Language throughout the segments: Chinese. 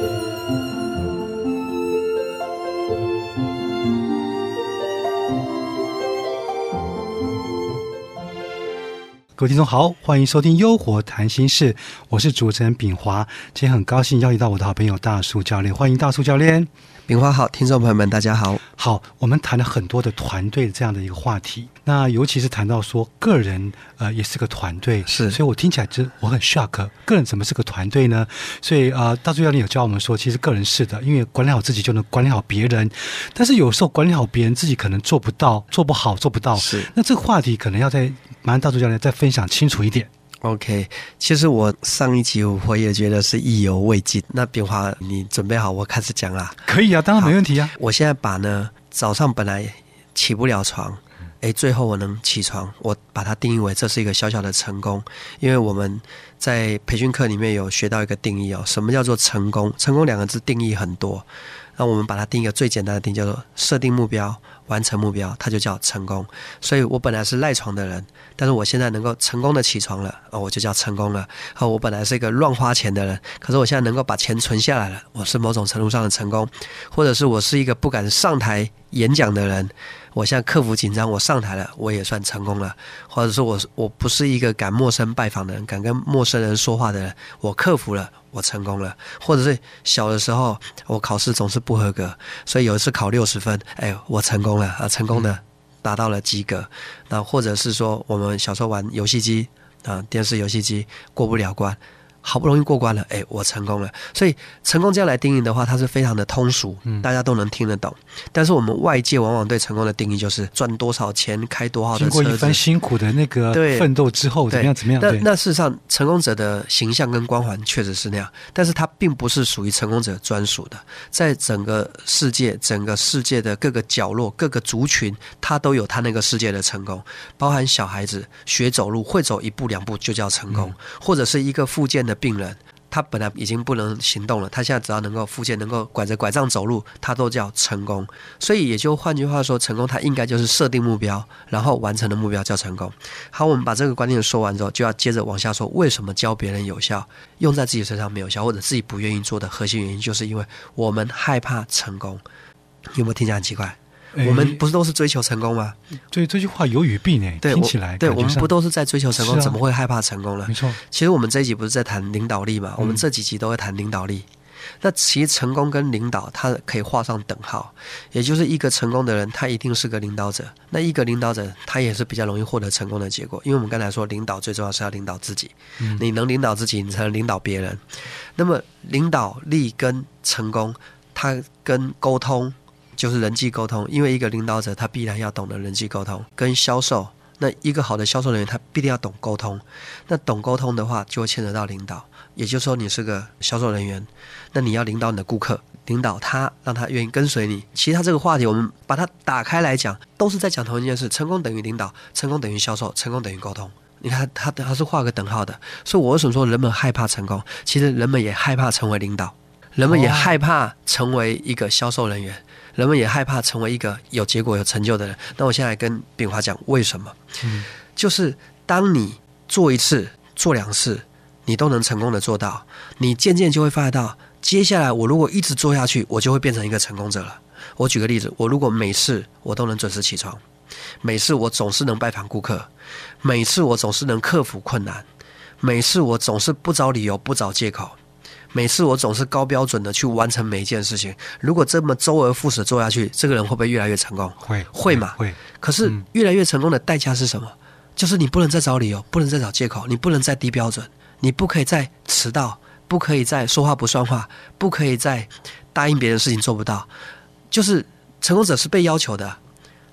Música 各位听众好，欢迎收听《优活谈心事》，我是主持人炳华。今天很高兴邀请到我的好朋友大树教练，欢迎大树教练。炳华好，听众朋友们大家好。好，我们谈了很多的团队这样的一个话题，那尤其是谈到说个人呃也是个团队，是，所以我听起来就我很 shock，个人怎么是个团队呢？所以啊，大树教练有教我们说，其实个人是的，因为管理好自己就能管理好别人，但是有时候管理好别人自己可能做不到，做不好，做不到。是，那这个话题可能要在麻烦大树教练再分享清楚一点。OK，其实我上一集我也觉得是意犹未尽。那炳华，你准备好我开始讲啦？可以啊，当然没问题啊。我现在把呢早上本来起不了床，哎，最后我能起床，我把它定义为这是一个小小的成功，因为我们在培训课里面有学到一个定义哦，什么叫做成功？成功两个字定义很多，那我们把它定一个最简单的定义，叫做设定目标。完成目标，它就叫成功。所以我本来是赖床的人，但是我现在能够成功的起床了，哦，我就叫成功了。好，我本来是一个乱花钱的人，可是我现在能够把钱存下来了，我是某种程度上的成功。或者是我是一个不敢上台演讲的人，我现在克服紧张，我上台了，我也算成功了。或者说我我不是一个敢陌生拜访的人，敢跟陌生人说话的人，我克服了。我成功了，或者是小的时候我考试总是不合格，所以有一次考六十分，哎，我成功啊，成功的达到了及格。那或者是说我们小时候玩游戏机啊，电视游戏机过不了关。好不容易过关了，哎，我成功了。所以成功这样来定义的话，它是非常的通俗，大家都能听得懂。但是我们外界往往对成功的定义就是赚多少钱、开多少的车经过一番辛苦的那个奋斗之后，怎么样？怎么样？那那事实上，成功者的形象跟光环确实是那样，但是它并不是属于成功者专属的。在整个世界、整个世界的各个角落、各个族群，他都有他那个世界的成功，包含小孩子学走路会走一步两步就叫成功，或者是一个附件的病人，他本来已经不能行动了，他现在只要能够复健，能够拐着拐杖走路，他都叫成功。所以也就换句话说，成功他应该就是设定目标，然后完成的目标叫成功。好，我们把这个观念说完之后，就要接着往下说，为什么教别人有效，用在自己身上没有效，或者自己不愿意做的核心原因，就是因为我们害怕成功。有没有听起来很奇怪？我们不是都是追求成功吗？对，这句话有语病呢，听起来对我们不都是在追求成功？怎么会害怕成功呢？没错，其实我们这一集不是在谈领导力嘛？我们这几集都会谈领导力。那其实成功跟领导，它可以画上等号，也就是一个成功的人，他一定是个领导者；那一个领导者，他也是比较容易获得成功的结果。因为我们刚才说，领导最重要是要领导自己，你能领导自己，你才能领导别人。那么领导力跟成功，它跟沟通。就是人际沟通，因为一个领导者他必然要懂得人际沟通，跟销售。那一个好的销售人员，他必定要懂沟通。那懂沟通的话，就会牵扯到领导。也就是说，你是个销售人员，那你要领导你的顾客，领导他，让他愿意跟随你。其实他这个话题，我们把它打开来讲，都是在讲同一件事：成功等于领导，成功等于销售，成功等于沟通。你看，他他是画个等号的。所以我为什么说人们害怕成功？其实人们也害怕成为领导，人们也害怕成为一个销售人员。人们也害怕成为一个有结果、有成就的人。那我现在跟炳华讲为什么？嗯，就是当你做一次、做两次，你都能成功的做到，你渐渐就会发现到，接下来我如果一直做下去，我就会变成一个成功者了。我举个例子，我如果每次我都能准时起床，每次我总是能拜访顾客，每次我总是能克服困难，每次我总是不找理由、不找借口。每次我总是高标准的去完成每一件事情。如果这么周而复始做下去，这个人会不会越来越成功？会会嘛？会。可是越来越成功的代价是什么？就是你不能再找理由，不能再找借口，你不能再低标准，你不可以再迟到，不可以再说话不算话，不可以再答应别人事情做不到。就是成功者是被要求的，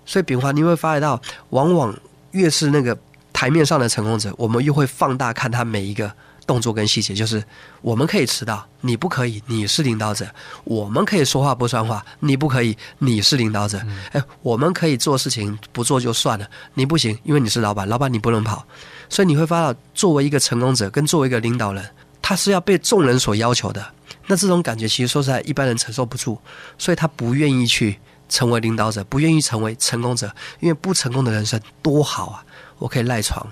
所以炳华你会发觉到，往往越是那个台面上的成功者，我们又会放大看他每一个。动作跟细节，就是我们可以迟到，你不可以，你是领导者；我们可以说话不算话，你不可以，你是领导者。哎，我们可以做事情不做就算了，你不行，因为你是老板，老板你不能跑。所以你会发现，作为一个成功者跟作为一个领导人，他是要被众人所要求的。那这种感觉其实说实在，一般人承受不住，所以他不愿意去成为领导者，不愿意成为成功者，因为不成功的人生多好啊！我可以赖床，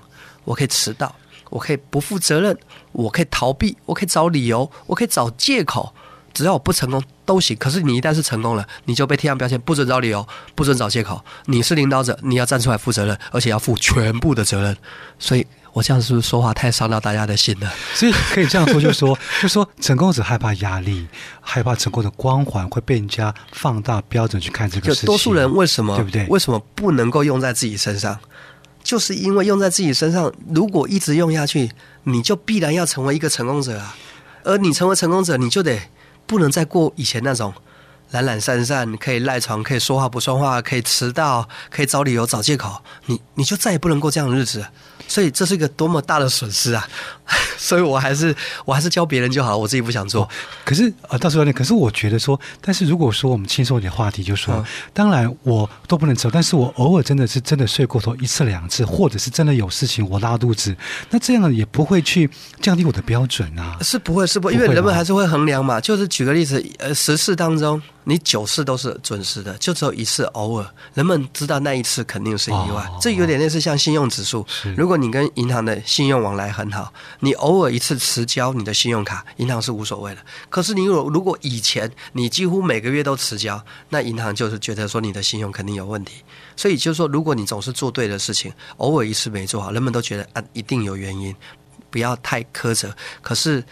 我可以迟到。我可以不负责任，我可以逃避，我可以找理由，我可以找借口，只要我不成功都行。可是你一旦是成功了，你就被贴上标签，不准找理由，不准找借口。你是领导者，你要站出来负责任，而且要负全部的责任。所以。我这样是不是说话太伤到大家的心了？所以可以这样说，就是说，就是说，成功者害怕压力，害怕成功的光环会被人家放大标准去看这个事情。多数人为什么对不对？为什么不能够用在自己身上？就是因为用在自己身上，如果一直用下去，你就必然要成为一个成功者啊！而你成为成功者，你就得不能再过以前那种懒懒散散，可以赖床，可以说话不算话，可以迟到，可以找理由找借口。你你就再也不能过这样的日子。所以这是一个多么大的损失啊！所以我还是我还是教别人就好了，我自己不想做。可是啊，到时候呢？可是我觉得说，但是如果说我们轻松一点话题，就说，当然我都不能走，但是我偶尔真的是真的睡过头一次两次，或者是真的有事情我拉肚子，那这样也不会去降低我的标准啊。是不会，是不会，因为人们还是会衡量嘛。就是举个例子，呃，十次当中。你九次都是准时的，就只有一次偶尔，人们知道那一次肯定是意外。这有点类似像信用指数。如果你跟银行的信用往来很好，你偶尔一次迟交你的信用卡，银行是无所谓的。可是你如如果以前你几乎每个月都迟交，那银行就是觉得说你的信用肯定有问题。所以就是说，如果你总是做对的事情，偶尔一次没做好，人们都觉得啊一定有原因，不要太苛责。可是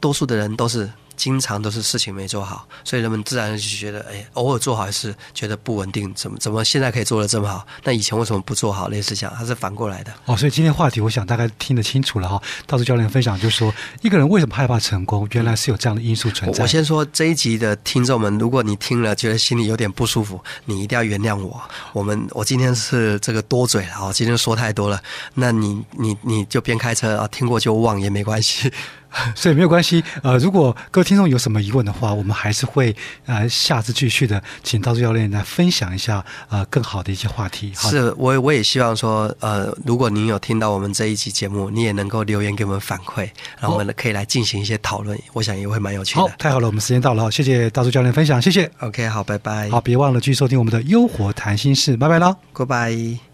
多数的人都是。经常都是事情没做好，所以人们自然就觉得，哎，偶尔做好还是觉得不稳定，怎么怎么现在可以做的这么好？那以前为什么不做好？类似这样，它是反过来的。哦，所以今天话题，我想大概听得清楚了哈。道士教练分享就是说，一个人为什么害怕成功，原来是有这样的因素存在。我先说这一集的听众们，如果你听了觉得心里有点不舒服，你一定要原谅我。我们我今天是这个多嘴了啊，今天说太多了。那你你你就边开车啊，听过就忘也没关系。所以没有关系，呃，如果各位听众有什么疑问的话，我们还是会呃下次继续的，请道士教练来分享一下呃更好的一些话题。是我我也希望说，呃，如果您有听到我们这一期节目，你也能够留言给我们反馈，然后我们可以来进行一些讨论，我想也会蛮有趣的。好，太好了，我们时间到了，谢谢道士教练分享，谢谢。OK，好，拜拜。好，别忘了继续收听我们的优活谈心事，拜拜啦，Goodbye。